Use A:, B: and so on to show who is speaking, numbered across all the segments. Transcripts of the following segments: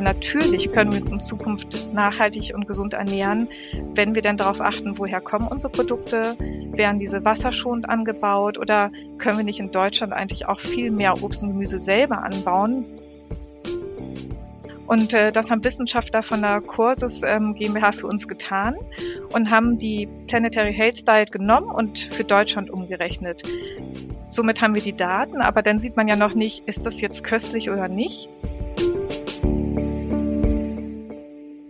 A: weil natürlich können wir uns in Zukunft nachhaltig und gesund ernähren, wenn wir dann darauf achten, woher kommen unsere Produkte, werden diese wasserschonend angebaut oder können wir nicht in Deutschland eigentlich auch viel mehr Obst und Gemüse selber anbauen, und äh, das haben Wissenschaftler von der Kurses ähm, GmbH für uns getan und haben die Planetary Health Diet genommen und für Deutschland umgerechnet. Somit haben wir die Daten, aber dann sieht man ja noch nicht, ist das jetzt köstlich oder nicht.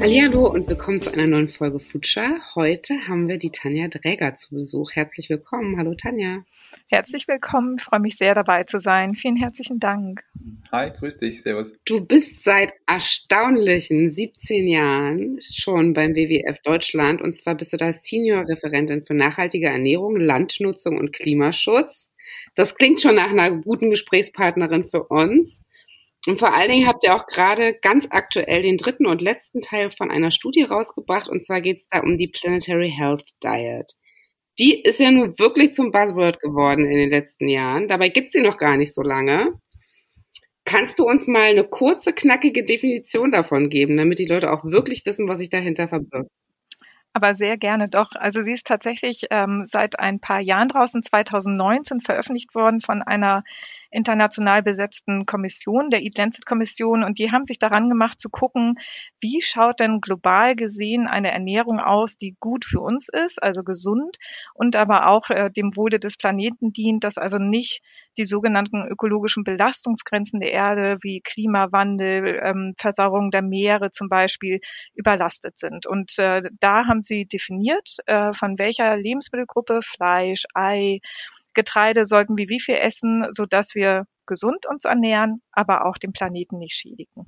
B: Hallo und willkommen zu einer neuen Folge Future. Heute haben wir die Tanja Dräger zu Besuch. Herzlich willkommen. Hallo Tanja.
A: Herzlich willkommen. Ich freue mich sehr dabei zu sein. Vielen herzlichen Dank.
C: Hi, grüß dich. Servus.
B: Du bist seit erstaunlichen 17 Jahren schon beim WWF Deutschland und zwar bist du da Senior-Referentin für nachhaltige Ernährung, Landnutzung und Klimaschutz. Das klingt schon nach einer guten Gesprächspartnerin für uns. Und vor allen Dingen habt ihr auch gerade ganz aktuell den dritten und letzten Teil von einer Studie rausgebracht. Und zwar geht es da um die Planetary Health Diet die ist ja nun wirklich zum Buzzword geworden in den letzten Jahren. Dabei gibt sie noch gar nicht so lange. Kannst du uns mal eine kurze, knackige Definition davon geben, damit die Leute auch wirklich wissen, was sich dahinter verbirgt?
A: Aber sehr gerne doch. Also sie ist tatsächlich ähm, seit ein paar Jahren draußen, 2019 veröffentlicht worden von einer international besetzten Kommission, der Eat Lancet Kommission, und die haben sich daran gemacht zu gucken, wie schaut denn global gesehen eine Ernährung aus, die gut für uns ist, also gesund und aber auch äh, dem Wohle des Planeten dient, dass also nicht die sogenannten ökologischen Belastungsgrenzen der Erde wie Klimawandel, ähm, Versauerung der Meere zum Beispiel überlastet sind. Und äh, da haben sie definiert, äh, von welcher Lebensmittelgruppe Fleisch, Ei, Getreide sollten wir wie viel essen, sodass wir gesund uns ernähren, aber auch den Planeten nicht schädigen.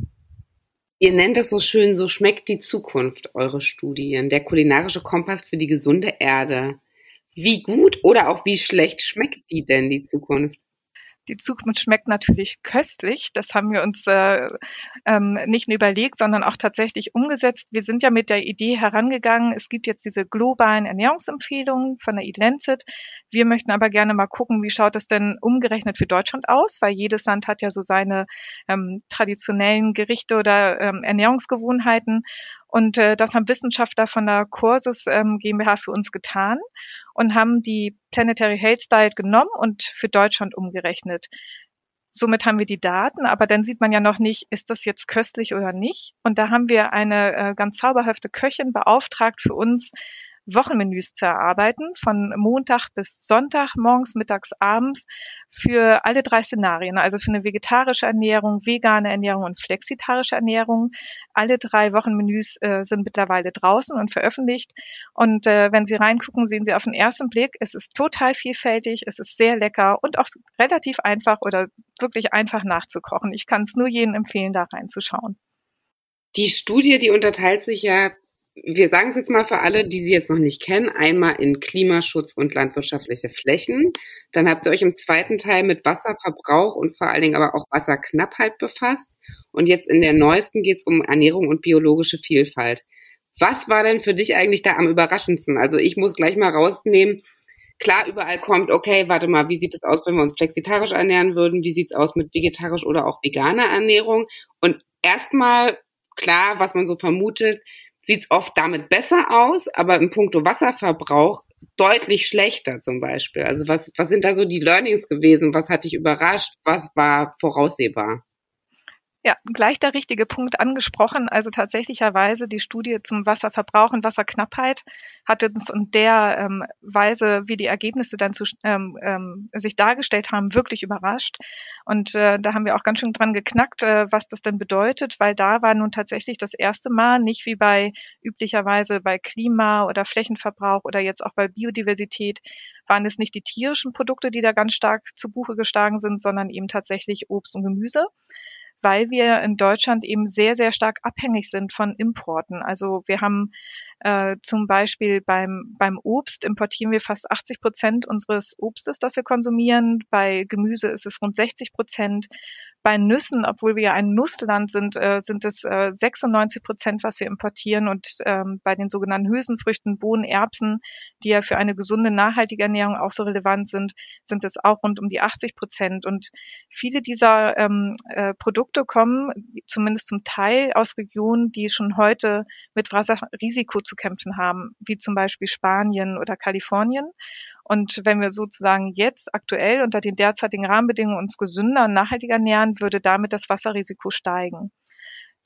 B: Ihr nennt das so schön, so schmeckt die Zukunft, eure Studien, der kulinarische Kompass für die gesunde Erde. Wie gut oder auch wie schlecht schmeckt die denn, die Zukunft?
A: Die Zukunft schmeckt natürlich köstlich. Das haben wir uns äh, ähm, nicht nur überlegt, sondern auch tatsächlich umgesetzt. Wir sind ja mit der Idee herangegangen, es gibt jetzt diese globalen Ernährungsempfehlungen von der Eat Wir möchten aber gerne mal gucken, wie schaut es denn umgerechnet für Deutschland aus, weil jedes Land hat ja so seine ähm, traditionellen Gerichte oder ähm, Ernährungsgewohnheiten. Und äh, das haben Wissenschaftler von der Kurses ähm, GmbH für uns getan und haben die Planetary Health Diet genommen und für Deutschland umgerechnet. Somit haben wir die Daten, aber dann sieht man ja noch nicht, ist das jetzt köstlich oder nicht. Und da haben wir eine äh, ganz zauberhafte Köchin beauftragt für uns, Wochenmenüs zu erarbeiten, von Montag bis Sonntag, morgens, mittags, abends, für alle drei Szenarien, also für eine vegetarische Ernährung, vegane Ernährung und flexitarische Ernährung. Alle drei Wochenmenüs äh, sind mittlerweile draußen und veröffentlicht. Und äh, wenn Sie reingucken, sehen Sie auf den ersten Blick, es ist total vielfältig, es ist sehr lecker und auch relativ einfach oder wirklich einfach nachzukochen. Ich kann es nur jedem empfehlen, da reinzuschauen.
B: Die Studie, die unterteilt sich ja wir sagen es jetzt mal für alle, die sie jetzt noch nicht kennen, einmal in Klimaschutz und landwirtschaftliche Flächen. Dann habt ihr euch im zweiten Teil mit Wasserverbrauch und vor allen Dingen aber auch Wasserknappheit befasst. Und jetzt in der neuesten geht es um Ernährung und biologische Vielfalt. Was war denn für dich eigentlich da am überraschendsten? Also ich muss gleich mal rausnehmen, klar, überall kommt, okay, warte mal, wie sieht es aus, wenn wir uns flexitarisch ernähren würden? Wie sieht es aus mit vegetarisch oder auch veganer Ernährung? Und erstmal, klar, was man so vermutet, sieht es oft damit besser aus, aber im Punkto Wasserverbrauch deutlich schlechter zum Beispiel. Also was, was sind da so die Learnings gewesen? Was hat dich überrascht? Was war voraussehbar?
A: Ja, gleich der richtige Punkt angesprochen. Also tatsächlicherweise die Studie zum Wasserverbrauch und Wasserknappheit hat uns in der ähm, Weise, wie die Ergebnisse dann zu, ähm, ähm, sich dargestellt haben, wirklich überrascht. Und äh, da haben wir auch ganz schön dran geknackt, äh, was das denn bedeutet, weil da war nun tatsächlich das erste Mal, nicht wie bei üblicherweise bei Klima oder Flächenverbrauch oder jetzt auch bei Biodiversität, waren es nicht die tierischen Produkte, die da ganz stark zu Buche geschlagen sind, sondern eben tatsächlich Obst und Gemüse weil wir in Deutschland eben sehr, sehr stark abhängig sind von Importen. Also wir haben Äh, zum Beispiel beim, beim Obst importieren wir fast 80 Prozent unseres Obstes, das wir konsumieren. Bei Gemüse ist es rund 60 Prozent. Bei Nüssen, obwohl wir ja ein Nussland sind, äh, sind es äh, 96 Prozent, was wir importieren. Und ähm, bei den sogenannten Hülsenfrüchten, Bohnen, Erbsen, die ja für eine gesunde, nachhaltige Ernährung auch so relevant sind, sind es auch rund um die 80 Prozent. Und viele dieser ähm, äh, Produkte kommen zumindest zum Teil aus Regionen, die schon heute mit Wasserrisiko zu kämpfen haben, wie zum Beispiel Spanien oder Kalifornien. Und wenn wir sozusagen jetzt aktuell unter den derzeitigen Rahmenbedingungen uns gesünder und nachhaltiger ernähren, würde damit das Wasserrisiko steigen.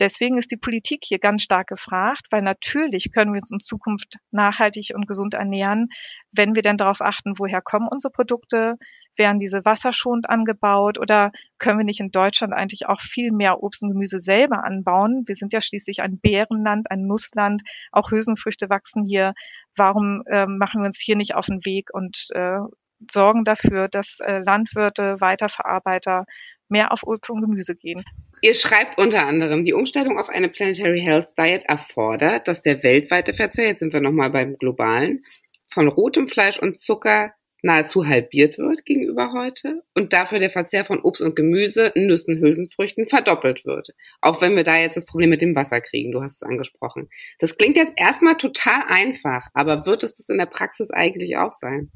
A: Deswegen ist die Politik hier ganz stark gefragt, weil natürlich können wir uns in Zukunft nachhaltig und gesund ernähren, wenn wir denn darauf achten, woher kommen unsere Produkte, werden diese wasserschonend angebaut oder können wir nicht in Deutschland eigentlich auch viel mehr Obst und Gemüse selber anbauen? Wir sind ja schließlich ein Beerenland, ein Nussland, auch Hülsenfrüchte wachsen hier. Warum äh, machen wir uns hier nicht auf den Weg und äh, sorgen dafür, dass äh, Landwirte, Weiterverarbeiter mehr auf Obst und Gemüse gehen?
B: Ihr schreibt unter anderem, die Umstellung auf eine Planetary Health Diet erfordert, dass der weltweite Verzehr, jetzt sind wir nochmal beim globalen, von rotem Fleisch und Zucker nahezu halbiert wird gegenüber heute und dafür der Verzehr von Obst und Gemüse, Nüssen, Hülsenfrüchten verdoppelt wird. Auch wenn wir da jetzt das Problem mit dem Wasser kriegen, du hast es angesprochen. Das klingt jetzt erstmal total einfach, aber wird es das in der Praxis eigentlich auch sein?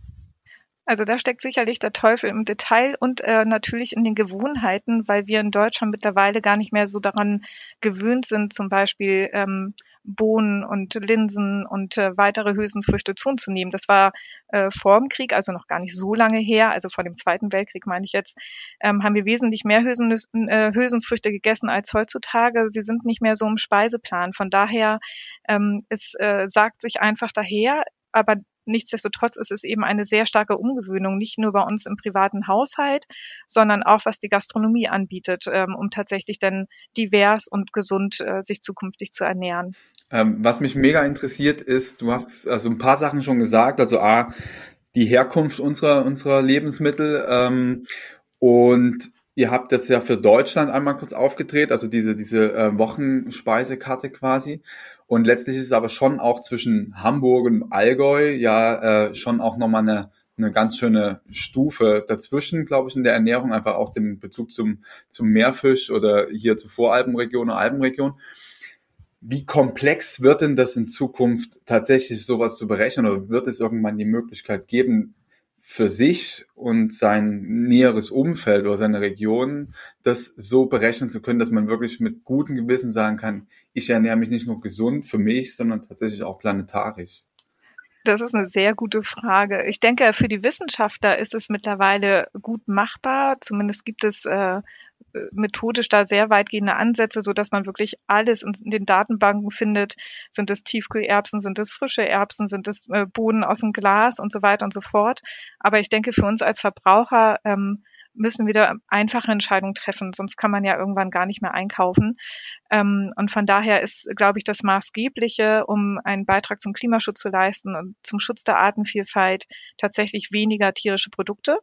A: Also da steckt sicherlich der Teufel im Detail und äh, natürlich in den Gewohnheiten, weil wir in Deutschland mittlerweile gar nicht mehr so daran gewöhnt sind, zum Beispiel ähm, Bohnen und Linsen und äh, weitere Hülsenfrüchte zu uns zu nehmen. Das war äh, vor dem Krieg, also noch gar nicht so lange her, also vor dem Zweiten Weltkrieg meine ich jetzt, ähm, haben wir wesentlich mehr Hülsen, äh, Hülsenfrüchte gegessen als heutzutage. Sie sind nicht mehr so im Speiseplan. Von daher, ähm, es äh, sagt sich einfach daher, aber Nichtsdestotrotz ist es eben eine sehr starke Umgewöhnung, nicht nur bei uns im privaten Haushalt, sondern auch was die Gastronomie anbietet, ähm, um tatsächlich dann divers und gesund äh, sich zukünftig zu ernähren.
D: Ähm, was mich mega interessiert ist, du hast also ein paar Sachen schon gesagt, also A, die Herkunft unserer, unserer Lebensmittel ähm, und Ihr habt das ja für Deutschland einmal kurz aufgedreht, also diese, diese äh, Wochenspeisekarte quasi. Und letztlich ist es aber schon auch zwischen Hamburg und Allgäu ja äh, schon auch nochmal eine, eine ganz schöne Stufe dazwischen, glaube ich, in der Ernährung, einfach auch den Bezug zum, zum Meerfisch oder hier zur Voralpenregion oder Alpenregion. Wie komplex wird denn das in Zukunft tatsächlich sowas zu berechnen oder wird es irgendwann die Möglichkeit geben, für sich und sein näheres Umfeld oder seine Region das so berechnen zu können, dass man wirklich mit gutem Gewissen sagen kann, ich ernähre mich nicht nur gesund für mich, sondern tatsächlich auch planetarisch.
A: Das ist eine sehr gute Frage. Ich denke, für die Wissenschaftler ist es mittlerweile gut machbar. Zumindest gibt es äh, methodisch da sehr weitgehende Ansätze, so dass man wirklich alles in den Datenbanken findet. Sind es Tiefkühlerbsen, sind es frische Erbsen, sind es äh, Bohnen aus dem Glas und so weiter und so fort. Aber ich denke, für uns als Verbraucher ähm, müssen wir da einfache Entscheidungen treffen, sonst kann man ja irgendwann gar nicht mehr einkaufen. Ähm, und von daher ist, glaube ich, das Maßgebliche, um einen Beitrag zum Klimaschutz zu leisten und zum Schutz der Artenvielfalt tatsächlich weniger tierische Produkte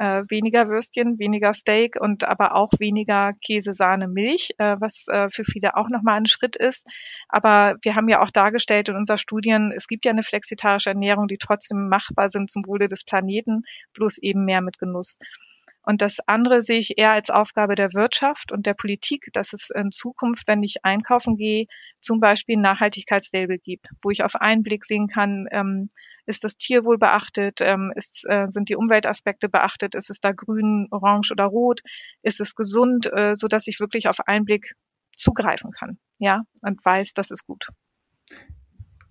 A: äh, weniger Würstchen, weniger Steak und aber auch weniger Käse, Sahne, Milch, äh, was äh, für viele auch nochmal ein Schritt ist. Aber wir haben ja auch dargestellt in unseren Studien, es gibt ja eine flexitarische Ernährung, die trotzdem machbar sind zum Wohle des Planeten, bloß eben mehr mit Genuss. Und das andere sehe ich eher als Aufgabe der Wirtschaft und der Politik, dass es in Zukunft, wenn ich einkaufen gehe, zum Beispiel ein Nachhaltigkeitslabel gibt, wo ich auf einen Blick sehen kann, ähm, ist das Tierwohl beachtet, ähm, ist, äh, sind die Umweltaspekte beachtet, ist es da grün, orange oder rot, ist es gesund, äh, so dass ich wirklich auf einen Blick zugreifen kann, ja, und weiß, das ist gut.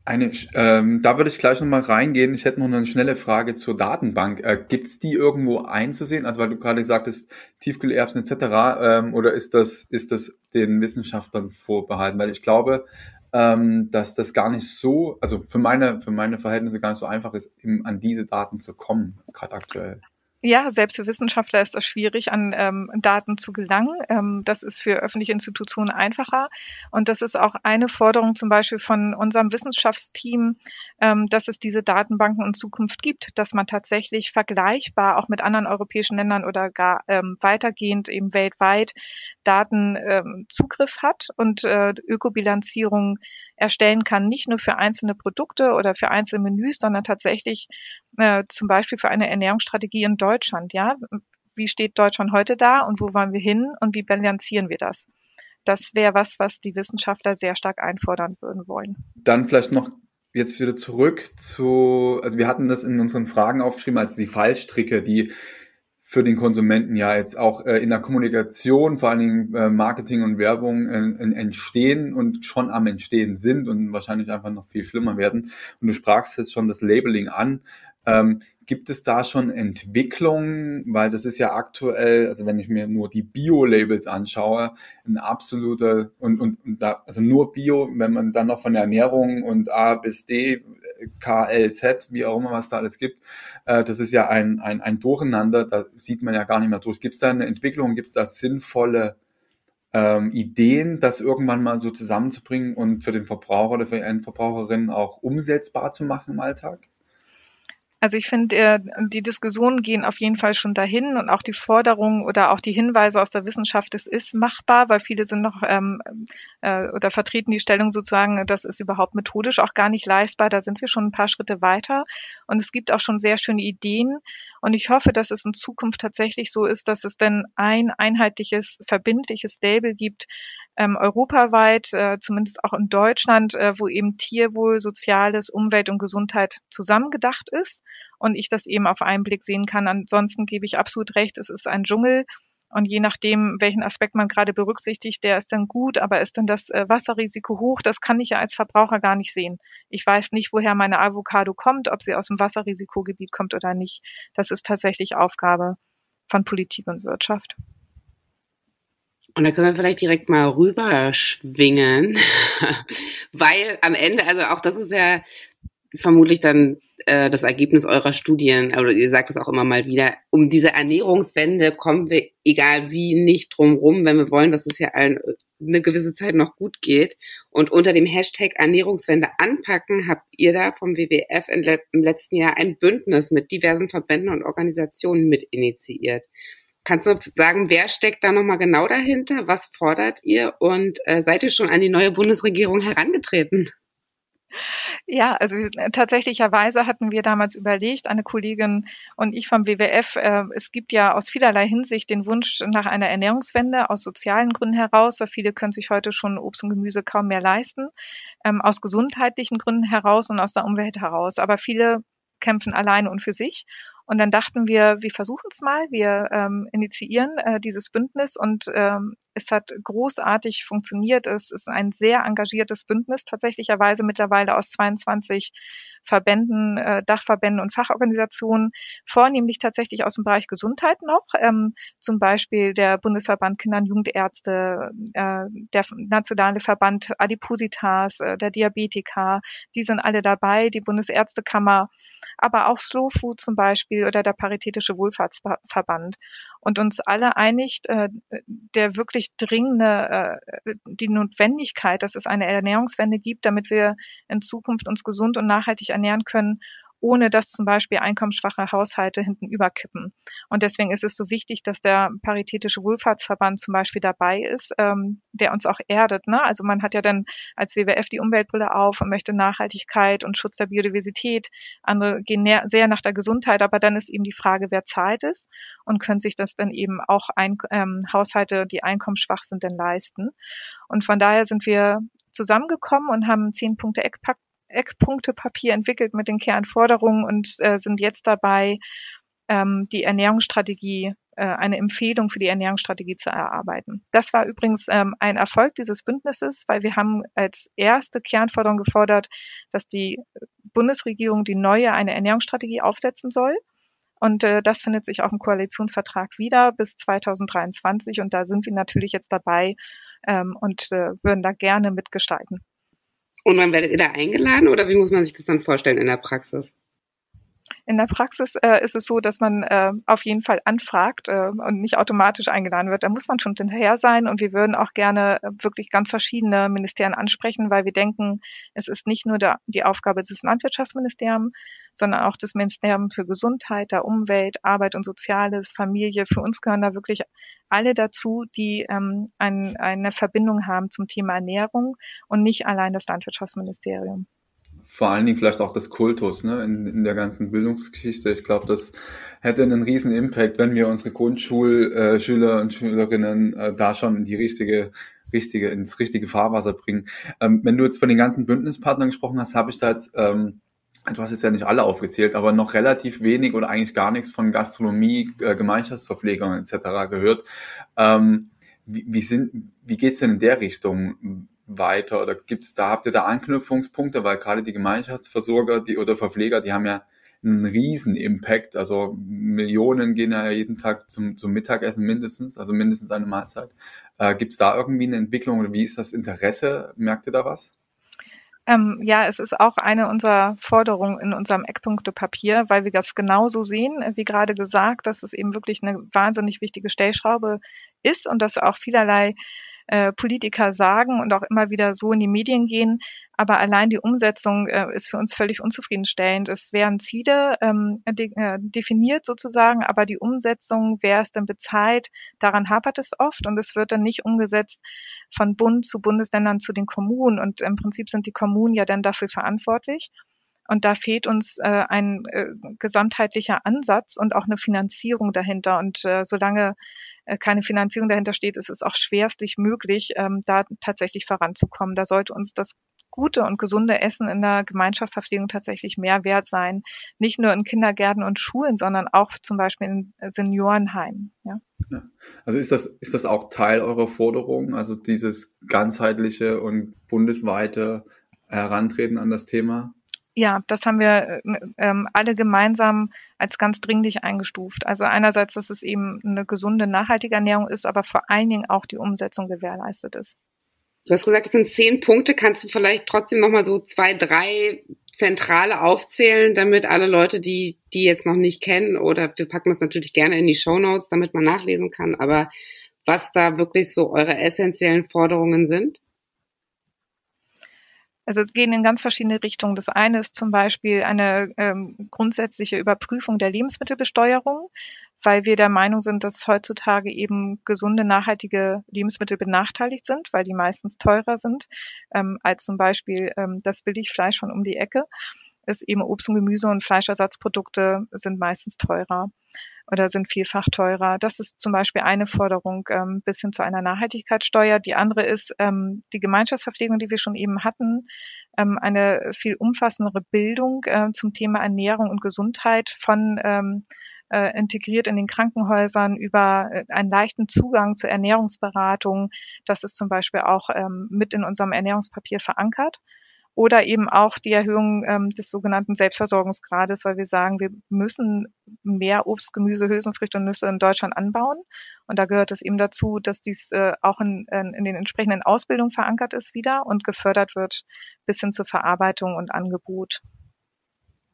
D: Eine, ähm, da würde ich gleich nochmal reingehen. Ich hätte noch eine schnelle Frage zur Datenbank. Äh, Gibt es die irgendwo einzusehen? Also weil du gerade sagtest, Tiefkühlerbsen etc. Ähm, oder ist das, ist das den Wissenschaftlern vorbehalten? Weil ich glaube, ähm, dass das gar nicht so, also für meine, für meine Verhältnisse gar nicht so einfach ist, eben an diese Daten zu kommen, gerade aktuell.
A: Ja, selbst für Wissenschaftler ist das schwierig, an ähm, Daten zu gelangen. Ähm, das ist für öffentliche Institutionen einfacher. Und das ist auch eine Forderung zum Beispiel von unserem Wissenschaftsteam, ähm, dass es diese Datenbanken in Zukunft gibt, dass man tatsächlich vergleichbar auch mit anderen europäischen Ländern oder gar ähm, weitergehend eben weltweit Datenzugriff ähm, hat und äh, Ökobilanzierung erstellen kann, nicht nur für einzelne Produkte oder für einzelne Menüs, sondern tatsächlich äh, zum Beispiel für eine Ernährungsstrategie in Deutschland. Ja, wie steht Deutschland heute da und wo wollen wir hin und wie bilanzieren wir das? Das wäre was, was die Wissenschaftler sehr stark einfordern würden wollen.
D: Dann vielleicht noch jetzt wieder zurück zu, also wir hatten das in unseren Fragen aufgeschrieben als die Fallstricke, die für den Konsumenten ja jetzt auch äh, in der Kommunikation, vor allen Dingen äh, Marketing und Werbung äh, entstehen und schon am Entstehen sind und wahrscheinlich einfach noch viel schlimmer werden. Und du sprachst jetzt schon das Labeling an. Ähm, gibt es da schon Entwicklungen? Weil das ist ja aktuell, also wenn ich mir nur die Bio-Labels anschaue, ein absoluter und, und, und da, also nur Bio, wenn man dann noch von der Ernährung und A bis D, K, L, Z, wie auch immer was da alles gibt, äh, das ist ja ein, ein, ein Durcheinander, da sieht man ja gar nicht mehr durch. Gibt es da eine Entwicklung, gibt es da sinnvolle ähm, Ideen, das irgendwann mal so zusammenzubringen und für den Verbraucher oder für die Endverbraucherin auch umsetzbar zu machen im Alltag?
A: Also ich finde, äh, die Diskussionen gehen auf jeden Fall schon dahin und auch die Forderungen oder auch die Hinweise aus der Wissenschaft, es ist machbar, weil viele sind noch ähm, äh, oder vertreten die Stellung sozusagen, das ist überhaupt methodisch auch gar nicht leistbar. Da sind wir schon ein paar Schritte weiter und es gibt auch schon sehr schöne Ideen und ich hoffe, dass es in Zukunft tatsächlich so ist, dass es denn ein einheitliches, verbindliches Label gibt, ähm, europaweit, äh, zumindest auch in Deutschland, äh, wo eben Tierwohl, Soziales, Umwelt und Gesundheit zusammengedacht ist und ich das eben auf einen Blick sehen kann. Ansonsten gebe ich absolut recht, es ist ein Dschungel. Und je nachdem, welchen Aspekt man gerade berücksichtigt, der ist dann gut, aber ist dann das äh, Wasserrisiko hoch? Das kann ich ja als Verbraucher gar nicht sehen. Ich weiß nicht, woher meine Avocado kommt, ob sie aus dem Wasserrisikogebiet kommt oder nicht. Das ist tatsächlich Aufgabe von Politik und Wirtschaft.
B: Und da können wir vielleicht direkt mal rüberschwingen, weil am Ende, also auch das ist ja vermutlich dann äh, das Ergebnis eurer Studien, oder ihr sagt es auch immer mal wieder, um diese Ernährungswende kommen wir, egal wie, nicht drum rum, wenn wir wollen, dass es ja allen eine gewisse Zeit noch gut geht. Und unter dem Hashtag Ernährungswende anpacken habt ihr da vom WWF im letzten Jahr ein Bündnis mit diversen Verbänden und Organisationen mit initiiert. Kannst du sagen, wer steckt da nochmal genau dahinter? Was fordert ihr? Und äh, seid ihr schon an die neue Bundesregierung herangetreten?
A: Ja, also tatsächlicherweise hatten wir damals überlegt, eine Kollegin und ich vom WWF, äh, es gibt ja aus vielerlei Hinsicht den Wunsch nach einer Ernährungswende aus sozialen Gründen heraus, weil viele können sich heute schon Obst und Gemüse kaum mehr leisten, ähm, aus gesundheitlichen Gründen heraus und aus der Umwelt heraus. Aber viele kämpfen alleine und für sich. Und dann dachten wir, wir versuchen es mal, wir ähm, initiieren äh, dieses Bündnis und ähm, es hat großartig funktioniert. Es ist ein sehr engagiertes Bündnis, tatsächlicherweise mittlerweile aus 22 Verbänden, äh, Dachverbänden und Fachorganisationen, vornehmlich tatsächlich aus dem Bereich Gesundheit noch, ähm, zum Beispiel der Bundesverband Kinder- und Jugendärzte, äh, der Nationale Verband Adipositas, äh, der Diabetiker, die sind alle dabei, die Bundesärztekammer aber auch Slow Food zum Beispiel oder der Paritätische Wohlfahrtsverband. Und uns alle einigt, äh, der wirklich dringende, äh, die Notwendigkeit, dass es eine Ernährungswende gibt, damit wir in Zukunft uns gesund und nachhaltig ernähren können ohne dass zum Beispiel einkommensschwache Haushalte hinten überkippen. Und deswegen ist es so wichtig, dass der Paritätische Wohlfahrtsverband zum Beispiel dabei ist, ähm, der uns auch erdet. Ne? Also man hat ja dann als WWF die Umweltbrille auf und möchte Nachhaltigkeit und Schutz der Biodiversität. Andere gehen sehr nach der Gesundheit, aber dann ist eben die Frage, wer zahlt es und können sich das dann eben auch ein, ähm, Haushalte, die einkommensschwach sind, denn leisten. Und von daher sind wir zusammengekommen und haben zehn Punkte Eckpakt Eckpunktepapier entwickelt mit den Kernforderungen und äh, sind jetzt dabei, ähm, die Ernährungsstrategie, äh, eine Empfehlung für die Ernährungsstrategie zu erarbeiten. Das war übrigens ähm, ein Erfolg dieses Bündnisses, weil wir haben als erste Kernforderung gefordert, dass die Bundesregierung die neue eine Ernährungsstrategie aufsetzen soll. Und äh, das findet sich auch im Koalitionsvertrag wieder bis 2023. Und da sind wir natürlich jetzt dabei ähm, und äh, würden da gerne mitgestalten.
B: Und wann werdet ihr da eingeladen oder wie muss man sich das dann vorstellen in der Praxis?
A: In der Praxis äh, ist es so, dass man äh, auf jeden Fall anfragt äh, und nicht automatisch eingeladen wird. Da muss man schon hinterher sein und wir würden auch gerne äh, wirklich ganz verschiedene Ministerien ansprechen, weil wir denken, es ist nicht nur der, die Aufgabe des Landwirtschaftsministeriums, sondern auch des Ministeriums für Gesundheit, der Umwelt, Arbeit und Soziales, Familie. Für uns gehören da wirklich alle dazu, die ähm, ein, eine Verbindung haben zum Thema Ernährung und nicht allein das Landwirtschaftsministerium
D: vor allen Dingen vielleicht auch des Kultus ne, in, in der ganzen Bildungsgeschichte. Ich glaube, das hätte einen riesen Impact, wenn wir unsere Grundschulschüler äh, und Schülerinnen äh, da schon in die richtige richtige ins richtige Fahrwasser bringen. Ähm, wenn du jetzt von den ganzen Bündnispartnern gesprochen hast, habe ich da jetzt ähm, du hast jetzt ja nicht alle aufgezählt, aber noch relativ wenig oder eigentlich gar nichts von Gastronomie, äh, Gemeinschaftsverpflegung etc. gehört. Ähm, wie, wie, sind, wie geht's denn in der Richtung? Weiter oder gibt's da, habt ihr da Anknüpfungspunkte, weil gerade die Gemeinschaftsversorger die, oder Verpfleger, die haben ja einen riesen Impact. Also Millionen gehen ja jeden Tag zum, zum Mittagessen mindestens, also mindestens eine Mahlzeit. Äh, Gibt es da irgendwie eine Entwicklung oder wie ist das Interesse? Merkt ihr da was?
A: Ähm, ja, es ist auch eine unserer Forderungen in unserem Eckpunktepapier, weil wir das genauso sehen, wie gerade gesagt, dass es eben wirklich eine wahnsinnig wichtige Stellschraube ist und dass auch vielerlei äh, Politiker sagen und auch immer wieder so in die Medien gehen. Aber allein die Umsetzung äh, ist für uns völlig unzufriedenstellend. Es werden Ziele ähm, de äh, definiert sozusagen, aber die Umsetzung, wer es denn bezahlt, daran hapert es oft und es wird dann nicht umgesetzt von Bund zu Bundesländern zu den Kommunen. Und im Prinzip sind die Kommunen ja dann dafür verantwortlich. Und da fehlt uns äh, ein äh, gesamtheitlicher Ansatz und auch eine Finanzierung dahinter. Und äh, solange äh, keine Finanzierung dahinter steht, ist es auch schwerstlich möglich, ähm, da tatsächlich voranzukommen. Da sollte uns das gute und gesunde Essen in der Gemeinschaftsverpflegung tatsächlich mehr wert sein. Nicht nur in Kindergärten und Schulen, sondern auch zum Beispiel in Seniorenheimen.
D: Ja. Also ist das, ist das auch Teil eurer Forderung, also dieses ganzheitliche und bundesweite Herantreten an das Thema?
A: Ja, das haben wir äh, ähm, alle gemeinsam als ganz dringlich eingestuft. Also einerseits, dass es eben eine gesunde, nachhaltige Ernährung ist, aber vor allen Dingen auch die Umsetzung gewährleistet ist.
B: Du hast gesagt, es sind zehn Punkte. Kannst du vielleicht trotzdem nochmal so zwei, drei zentrale aufzählen, damit alle Leute, die die jetzt noch nicht kennen, oder wir packen das natürlich gerne in die Show Notes, damit man nachlesen kann, aber was da wirklich so eure essentiellen Forderungen sind?
A: Also es gehen in ganz verschiedene Richtungen. Das eine ist zum Beispiel eine ähm, grundsätzliche Überprüfung der Lebensmittelbesteuerung, weil wir der Meinung sind, dass heutzutage eben gesunde, nachhaltige Lebensmittel benachteiligt sind, weil die meistens teurer sind ähm, als zum Beispiel ähm, das Billigfleisch von um die Ecke. Ist eben Obst und Gemüse und Fleischersatzprodukte sind meistens teurer oder sind vielfach teurer. Das ist zum Beispiel eine Forderung ähm, bis hin zu einer Nachhaltigkeitssteuer. Die andere ist ähm, die Gemeinschaftsverpflegung, die wir schon eben hatten, ähm, eine viel umfassendere Bildung äh, zum Thema Ernährung und Gesundheit von ähm, äh, integriert in den Krankenhäusern über äh, einen leichten Zugang zur Ernährungsberatung. Das ist zum Beispiel auch ähm, mit in unserem Ernährungspapier verankert oder eben auch die Erhöhung ähm, des sogenannten Selbstversorgungsgrades, weil wir sagen, wir müssen mehr Obst, Gemüse, Hülsenfrüchte und Nüsse in Deutschland anbauen. Und da gehört es eben dazu, dass dies äh, auch in, in den entsprechenden Ausbildungen verankert ist wieder und gefördert wird bis hin zur Verarbeitung und Angebot.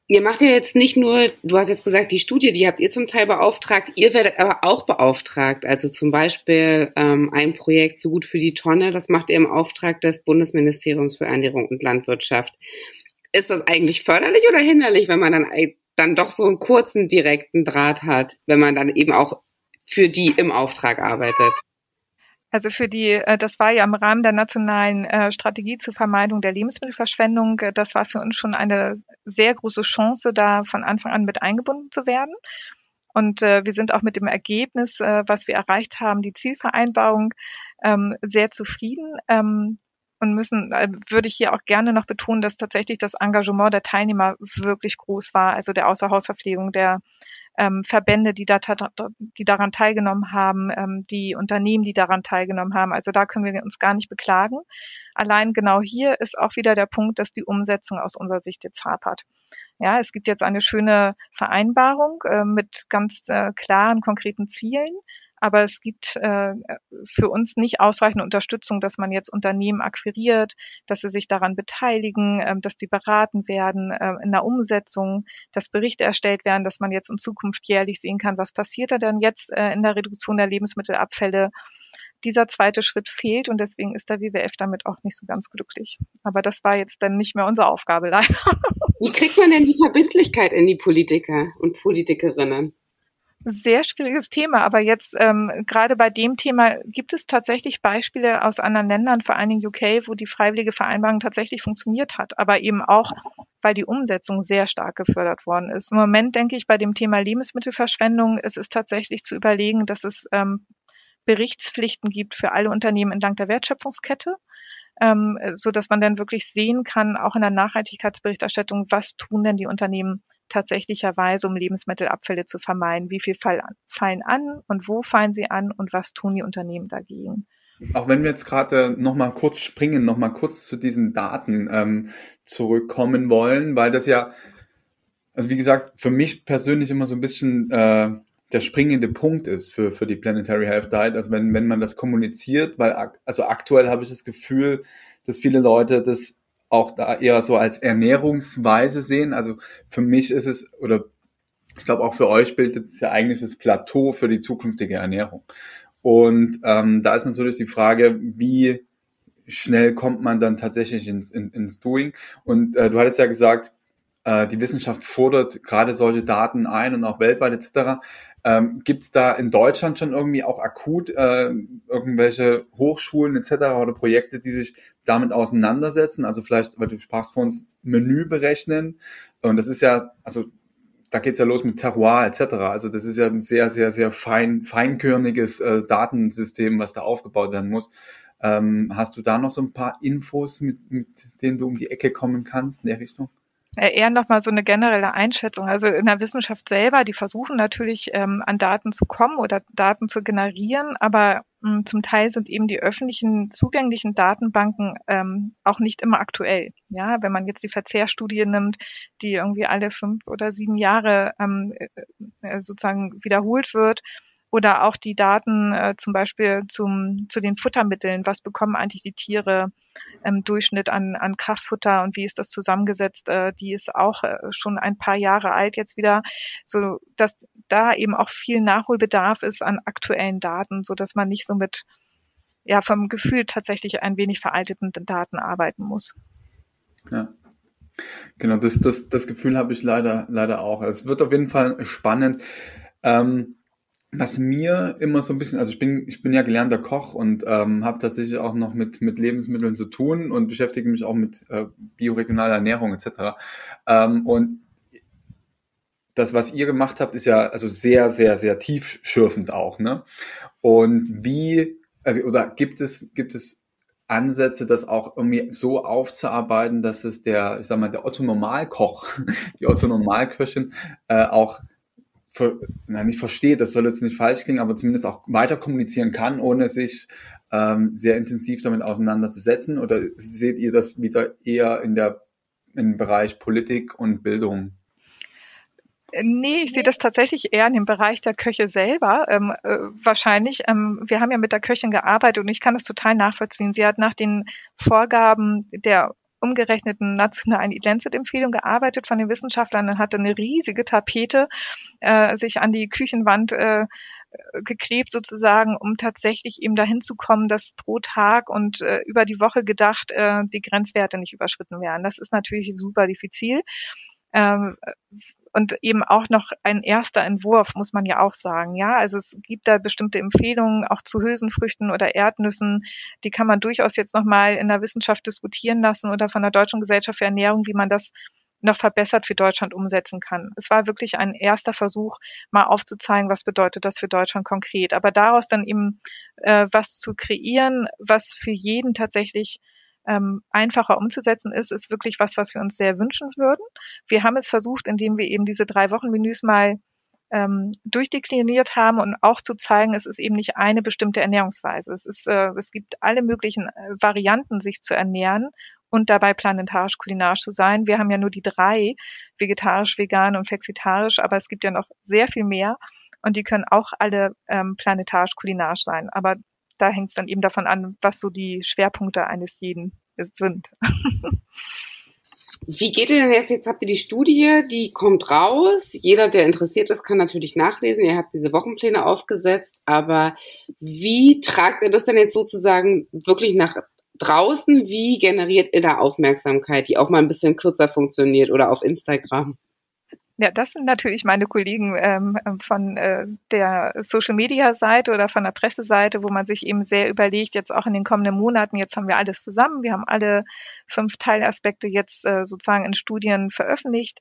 B: Ihr macht ja jetzt nicht nur, du hast jetzt gesagt, die Studie, die habt ihr zum Teil beauftragt, ihr werdet aber auch beauftragt. Also zum Beispiel ähm, ein Projekt So gut für die Tonne, das macht ihr im Auftrag des Bundesministeriums für Ernährung und Landwirtschaft. Ist das eigentlich förderlich oder hinderlich, wenn man dann, dann doch so einen kurzen, direkten Draht hat, wenn man dann eben auch für die im Auftrag arbeitet?
A: Also für die, äh, das war ja im Rahmen der nationalen äh, Strategie zur Vermeidung der Lebensmittelverschwendung. Äh, das war für uns schon eine sehr große Chance, da von Anfang an mit eingebunden zu werden. Und wir sind auch mit dem Ergebnis, was wir erreicht haben, die Zielvereinbarung, ähm, sehr zufrieden ähm, und müssen, würde ich hier auch gerne noch betonen, dass tatsächlich das Engagement der Teilnehmer wirklich groß war, also der Außerhausverpflegung, der ähm, Verbände, die, da, die daran teilgenommen haben, ähm, die Unternehmen, die daran teilgenommen haben. Also da können wir uns gar nicht beklagen. Allein genau hier ist auch wieder der Punkt, dass die Umsetzung aus unserer Sicht jetzt hapert. Ja, es gibt jetzt eine schöne Vereinbarung äh, mit ganz äh, klaren, konkreten Zielen. Aber es gibt äh, für uns nicht ausreichende Unterstützung, dass man jetzt Unternehmen akquiriert, dass sie sich daran beteiligen, äh, dass die beraten werden äh, in der Umsetzung, dass Berichte erstellt werden, dass man jetzt in Zukunft jährlich sehen kann, was passiert da denn jetzt äh, in der Reduktion der Lebensmittelabfälle dieser zweite Schritt fehlt und deswegen ist der WWF damit auch nicht so ganz glücklich. Aber das war jetzt dann nicht mehr unsere Aufgabe leider.
B: Wie kriegt man denn die Verbindlichkeit in die Politiker und Politikerinnen?
A: Sehr schwieriges Thema, aber jetzt ähm, gerade bei dem Thema gibt es tatsächlich Beispiele aus anderen Ländern, vor allen Dingen UK, wo die freiwillige Vereinbarung tatsächlich funktioniert hat, aber eben auch, weil die Umsetzung sehr stark gefördert worden ist. Im Moment denke ich bei dem Thema Lebensmittelverschwendung, es ist tatsächlich zu überlegen, dass es ähm, Berichtspflichten gibt für alle Unternehmen entlang der Wertschöpfungskette, ähm, so dass man dann wirklich sehen kann, auch in der Nachhaltigkeitsberichterstattung, was tun denn die Unternehmen tatsächlicherweise, um Lebensmittelabfälle zu vermeiden? Wie viel fallen an und wo fallen sie an und was tun die Unternehmen dagegen?
D: Auch wenn wir jetzt gerade noch mal kurz springen, noch mal kurz zu diesen Daten ähm, zurückkommen wollen, weil das ja, also wie gesagt, für mich persönlich immer so ein bisschen äh, der springende Punkt ist für, für die Planetary Health Diet. Also wenn, wenn man das kommuniziert, weil also aktuell habe ich das Gefühl, dass viele Leute das auch da eher so als Ernährungsweise sehen. Also für mich ist es, oder ich glaube auch für euch bildet es ja eigentlich das Plateau für die zukünftige Ernährung. Und ähm, da ist natürlich die Frage, wie schnell kommt man dann tatsächlich ins, in, ins Doing. Und äh, du hattest ja gesagt, äh, die Wissenschaft fordert gerade solche Daten ein und auch weltweit etc. Ähm, Gibt es da in Deutschland schon irgendwie auch akut äh, irgendwelche Hochschulen etc. oder Projekte, die sich damit auseinandersetzen? Also vielleicht, weil du sprachst vor uns Menü berechnen und das ist ja, also da geht's ja los mit Terroir etc. Also das ist ja ein sehr, sehr, sehr fein, feinkörniges äh, Datensystem, was da aufgebaut werden muss. Ähm, hast du da noch so ein paar Infos, mit, mit denen du um die Ecke kommen kannst in der Richtung?
A: Äh, eher nochmal so eine generelle Einschätzung. Also in der Wissenschaft selber, die versuchen natürlich ähm, an Daten zu kommen oder Daten zu generieren, aber mh, hm, zum Teil sind eben die öffentlichen zugänglichen Datenbanken ähm, auch nicht immer aktuell. Ja, wenn man jetzt die Verzehrstudie nimmt, die irgendwie alle fünf oder sieben Jahre ähm, äh, äh sozusagen wiederholt wird, oder auch die Daten äh, zum Beispiel zum, zu den Futtermitteln. Was bekommen eigentlich die Tiere im Durchschnitt an, an Kraftfutter und wie ist das zusammengesetzt? Äh, die ist auch äh, schon ein paar Jahre alt jetzt wieder, so dass da eben auch viel Nachholbedarf ist an aktuellen Daten, so dass man nicht so mit ja vom Gefühl tatsächlich ein wenig veralteten Daten arbeiten muss.
D: Ja. Genau, das, das, das Gefühl habe ich leider, leider auch. Es wird auf jeden Fall spannend. Ähm, was mir immer so ein bisschen, also ich bin, ich bin ja gelernter Koch und ähm, habe tatsächlich auch noch mit, mit Lebensmitteln zu tun und beschäftige mich auch mit äh, bioregionaler Ernährung etc. Ähm, und das, was ihr gemacht habt, ist ja also sehr, sehr, sehr tiefschürfend auch, ne? Und wie, also oder gibt es, gibt es Ansätze, das auch irgendwie so aufzuarbeiten, dass es der, ich sag mal, der Otto Normalkoch, die Otto Normalköchin äh, auch ver, na, nicht versteht, das soll jetzt nicht falsch klingen, aber zumindest auch weiter kommunizieren kann, ohne sich ähm, sehr intensiv damit auseinanderzusetzen? Oder seht ihr das wieder eher in der im Bereich Politik und Bildung?
A: Nee, ich sehe das tatsächlich eher in dem Bereich der Köche selber. Ähm, äh, wahrscheinlich. Ähm, wir haben ja mit der Köchin gearbeitet und ich kann das total nachvollziehen. Sie hat nach den Vorgaben der umgerechneten nationalen Lancet-Empfehlung gearbeitet von den Wissenschaftlern und hatte eine riesige Tapete äh, sich an die Küchenwand äh, geklebt sozusagen, um tatsächlich eben dahin zu kommen, dass pro Tag und äh, über die Woche gedacht äh, die Grenzwerte nicht überschritten werden. Das ist natürlich super diffizil. Ähm, und eben auch noch ein erster Entwurf, muss man ja auch sagen. Ja, also es gibt da bestimmte Empfehlungen auch zu Hülsenfrüchten oder Erdnüssen. Die kann man durchaus jetzt nochmal in der Wissenschaft diskutieren lassen oder von der Deutschen Gesellschaft für Ernährung, wie man das noch verbessert für Deutschland umsetzen kann. Es war wirklich ein erster Versuch, mal aufzuzeigen, was bedeutet das für Deutschland konkret. Aber daraus dann eben äh, was zu kreieren, was für jeden tatsächlich ähm, einfacher umzusetzen ist, ist wirklich was, was wir uns sehr wünschen würden. Wir haben es versucht, indem wir eben diese drei Wochen Menüs mal ähm, durchdekliniert haben und auch zu zeigen, es ist eben nicht eine bestimmte Ernährungsweise. Es, ist, äh, es gibt alle möglichen äh, Varianten, sich zu ernähren und dabei planetarisch kulinarisch zu sein. Wir haben ja nur die drei, vegetarisch, vegan und flexitarisch, aber es gibt ja noch sehr viel mehr. und die können auch alle ähm, planetarisch kulinarisch sein. Aber da hängt es dann eben davon an, was so die Schwerpunkte eines jeden sind.
B: Wie geht ihr denn jetzt? Jetzt habt ihr die Studie, die kommt raus. Jeder, der interessiert ist, kann natürlich nachlesen. Ihr habt diese Wochenpläne aufgesetzt. Aber wie tragt ihr das denn jetzt sozusagen wirklich nach draußen? Wie generiert ihr da Aufmerksamkeit, die auch mal ein bisschen kürzer funktioniert oder auf Instagram?
A: Ja, das sind natürlich meine Kollegen ähm, von äh, der Social Media Seite oder von der Presseseite, wo man sich eben sehr überlegt, jetzt auch in den kommenden Monaten, jetzt haben wir alles zusammen, wir haben alle fünf Teilaspekte jetzt äh, sozusagen in Studien veröffentlicht.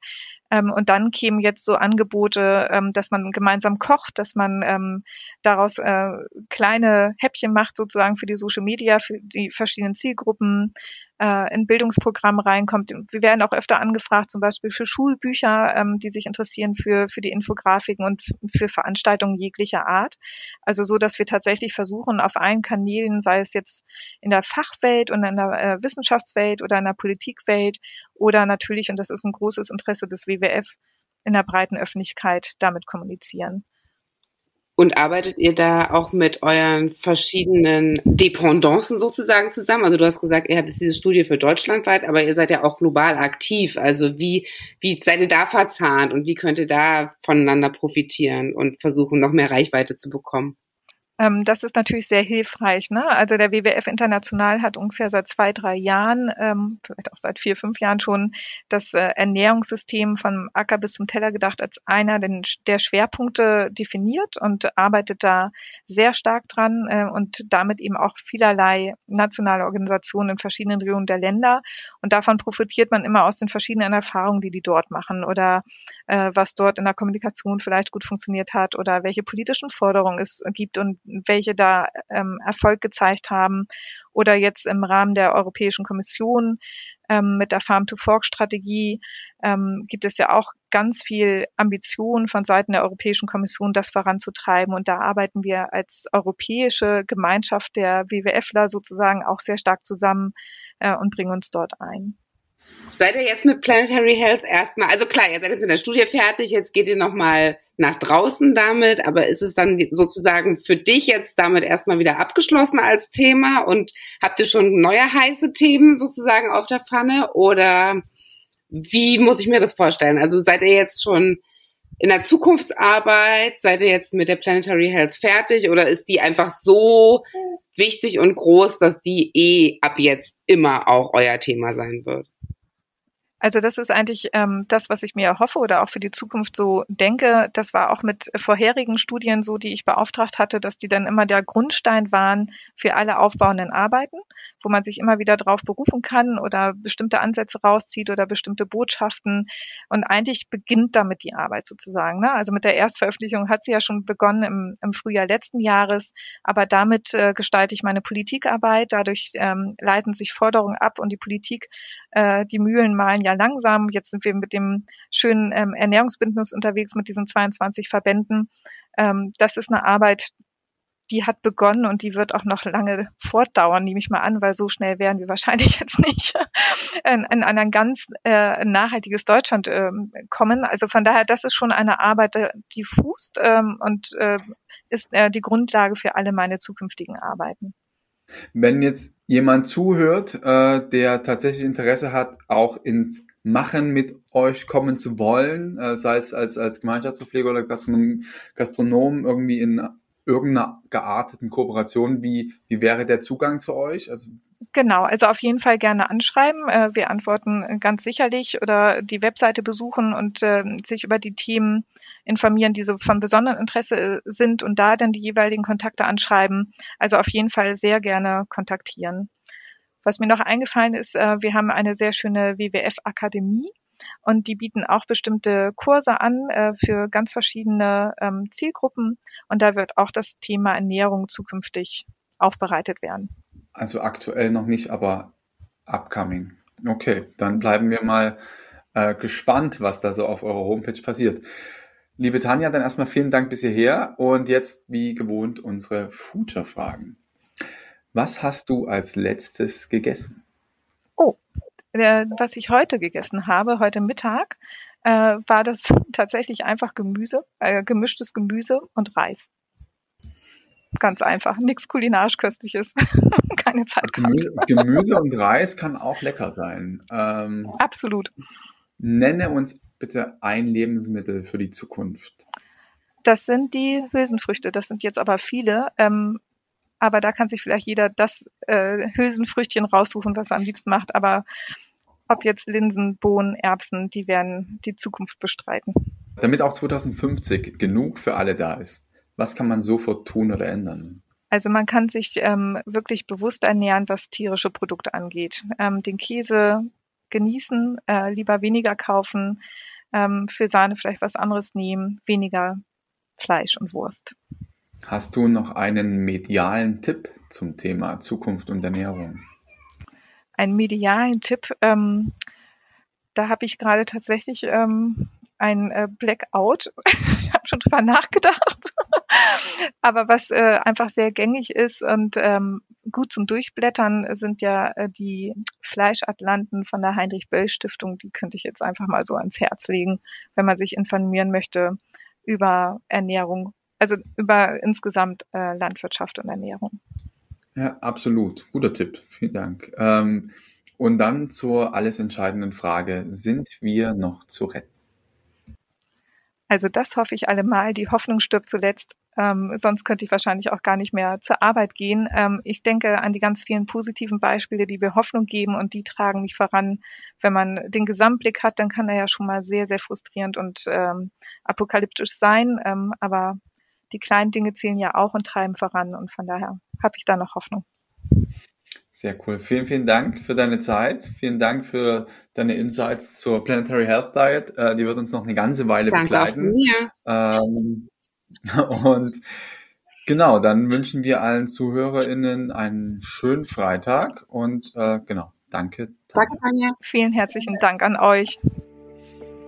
A: Ähm, und dann kämen jetzt so Angebote, ähm, dass man gemeinsam kocht, dass man ähm, daraus äh, kleine Häppchen macht, sozusagen für die Social Media, für die verschiedenen Zielgruppen, äh, in Bildungsprogramm reinkommt. Wir werden auch öfter angefragt, zum Beispiel für Schulbücher, ähm, die sich interessieren für, für die Infografiken und für Veranstaltungen jeglicher Art. Also so, dass wir tatsächlich versuchen, auf allen Kanälen, sei es jetzt in der Fachwelt und in der äh, Wissenschaftswelt oder in der Politikwelt oder natürlich, und das ist ein großes Interesse des WWF, in der breiten Öffentlichkeit damit kommunizieren.
B: Und arbeitet ihr da auch mit euren verschiedenen Dependancen sozusagen zusammen? Also du hast gesagt, ihr habt jetzt diese Studie für deutschlandweit, aber ihr seid ja auch global aktiv. Also wie, wie seid ihr da verzahnt und wie könnt ihr da voneinander profitieren und versuchen, noch mehr Reichweite zu bekommen?
A: Ähm, das ist natürlich sehr hilfreich. Ne? Also der WWF International hat ungefähr seit zwei, drei Jahren, ähm, vielleicht auch seit vier, fünf Jahren schon, das äh, Ernährungssystem vom Acker bis zum Teller gedacht als einer der Schwerpunkte definiert und arbeitet da sehr stark dran äh, und damit eben auch vielerlei nationale Organisationen in verschiedenen Regionen der Länder. Und davon profitiert man immer aus den verschiedenen Erfahrungen, die die dort machen oder äh, was dort in der Kommunikation vielleicht gut funktioniert hat oder welche politischen Forderungen es gibt und welche da ähm, Erfolg gezeigt haben. Oder jetzt im Rahmen der Europäischen Kommission ähm, mit der Farm-to-Fork-Strategie ähm, gibt es ja auch ganz viel Ambition von Seiten der Europäischen Kommission, das voranzutreiben. Und da arbeiten wir als europäische Gemeinschaft der WWFler sozusagen auch sehr stark zusammen äh, und bringen uns dort ein.
B: Seid ihr jetzt mit Planetary Health erstmal, also klar, ihr seid jetzt in der Studie fertig, jetzt geht ihr nochmal nach draußen damit, aber ist es dann sozusagen für dich jetzt damit erstmal wieder abgeschlossen als Thema und habt ihr schon neue heiße Themen sozusagen auf der Pfanne oder wie muss ich mir das vorstellen? Also seid ihr jetzt schon in der Zukunftsarbeit, seid ihr jetzt mit der Planetary Health fertig oder ist die einfach so wichtig und groß, dass die eh ab jetzt immer auch euer Thema sein wird?
A: Also das ist eigentlich ähm, das, was ich mir erhoffe oder auch für die Zukunft so denke. Das war auch mit vorherigen Studien so, die ich beauftragt hatte, dass die dann immer der Grundstein waren für alle aufbauenden Arbeiten, wo man sich immer wieder drauf berufen kann oder bestimmte Ansätze rauszieht oder bestimmte Botschaften. Und eigentlich beginnt damit die Arbeit sozusagen. Ne? Also mit der Erstveröffentlichung hat sie ja schon begonnen im, im Frühjahr letzten Jahres, aber damit äh, gestalte ich meine Politikarbeit. Dadurch ähm, leiten sich Forderungen ab und die Politik, äh, die Mühlen malen ja langsam. Jetzt sind wir mit dem schönen ähm, Ernährungsbündnis unterwegs mit diesen 22 Verbänden. Ähm, das ist eine Arbeit, die hat begonnen und die wird auch noch lange fortdauern, nehme ich mal an, weil so schnell werden wir wahrscheinlich jetzt nicht in, in ein ganz äh, nachhaltiges Deutschland ähm, kommen. Also von daher, das ist schon eine Arbeit, die fußt ähm, und äh, ist äh, die Grundlage für alle meine zukünftigen Arbeiten.
D: Wenn jetzt jemand zuhört, äh, der tatsächlich Interesse hat, auch ins Machen mit euch kommen zu wollen, äh, sei es als, als Gemeinschaftspfleger oder Gastronom, Gastronom irgendwie in irgendeiner gearteten Kooperation, wie, wie wäre der Zugang zu euch? Also
A: Genau, also auf jeden Fall gerne anschreiben. Äh, wir antworten ganz sicherlich oder die Webseite besuchen und äh, sich über die Themen informieren, die so von besonderem Interesse äh, sind und da dann die jeweiligen Kontakte anschreiben. Also auf jeden Fall sehr gerne kontaktieren. Was mir noch eingefallen ist, wir haben eine sehr schöne WWF-Akademie und die bieten auch bestimmte Kurse an für ganz verschiedene ähm, Zielgruppen und da wird auch das Thema Ernährung zukünftig aufbereitet werden.
D: Also aktuell noch nicht, aber upcoming. Okay, dann bleiben wir mal äh, gespannt, was da so auf eurer Homepage passiert. Liebe Tanja, dann erstmal vielen Dank bis hierher und jetzt wie gewohnt unsere Future-Fragen. Was hast du als letztes gegessen?
A: Oh, äh, was ich heute gegessen habe, heute Mittag, äh, war das tatsächlich einfach Gemüse, äh, gemischtes Gemüse und Reis. Ganz einfach, nichts kulinarisch köstliches, keine Zeit
D: Gemüse, Gemüse und Reis kann auch lecker sein.
A: Ähm, Absolut.
D: Nenne uns bitte ein Lebensmittel für die Zukunft.
A: Das sind die Hülsenfrüchte. Das sind jetzt aber viele. Ähm, aber da kann sich vielleicht jeder das äh, Hülsenfrüchtchen raussuchen, was er am liebsten macht. Aber ob jetzt Linsen, Bohnen, Erbsen, die werden die Zukunft bestreiten.
D: Damit auch 2050 genug für alle da ist, was kann man sofort tun oder ändern?
A: Also man kann sich ähm, wirklich bewusst ernähren, was tierische Produkte angeht. Ähm, den Käse genießen, äh, lieber weniger kaufen, ähm, für Sahne vielleicht was anderes nehmen, weniger Fleisch und Wurst.
D: Hast du noch einen medialen Tipp zum Thema Zukunft und Ernährung?
A: Einen medialen Tipp, ähm, da habe ich gerade tatsächlich ähm, ein äh, Blackout. ich habe schon drüber nachgedacht. Aber was äh, einfach sehr gängig ist und ähm, gut zum Durchblättern sind ja äh, die Fleischatlanten von der Heinrich-Böll-Stiftung. Die könnte ich jetzt einfach mal so ans Herz legen, wenn man sich informieren möchte über Ernährung, also über insgesamt Landwirtschaft und Ernährung.
D: Ja, absolut. Guter Tipp. Vielen Dank. Ähm, und dann zur alles entscheidenden Frage, sind wir noch zu retten?
A: Also das hoffe ich allemal. Die Hoffnung stirbt zuletzt. Ähm, sonst könnte ich wahrscheinlich auch gar nicht mehr zur Arbeit gehen. Ähm, ich denke an die ganz vielen positiven Beispiele, die mir Hoffnung geben und die tragen mich voran. Wenn man den Gesamtblick hat, dann kann er ja schon mal sehr, sehr frustrierend und ähm, apokalyptisch sein. Ähm, aber die kleinen Dinge zählen ja auch und treiben voran und von daher habe ich da noch Hoffnung.
D: Sehr cool. Vielen, vielen Dank für deine Zeit. Vielen Dank für deine Insights zur Planetary Health Diet. Äh, die wird uns noch eine ganze Weile Danke begleiten. Ähm, und genau, dann wünschen wir allen ZuhörerInnen einen schönen Freitag und äh, genau, danke.
A: Danke, Tanja. Vielen herzlichen Dank an euch.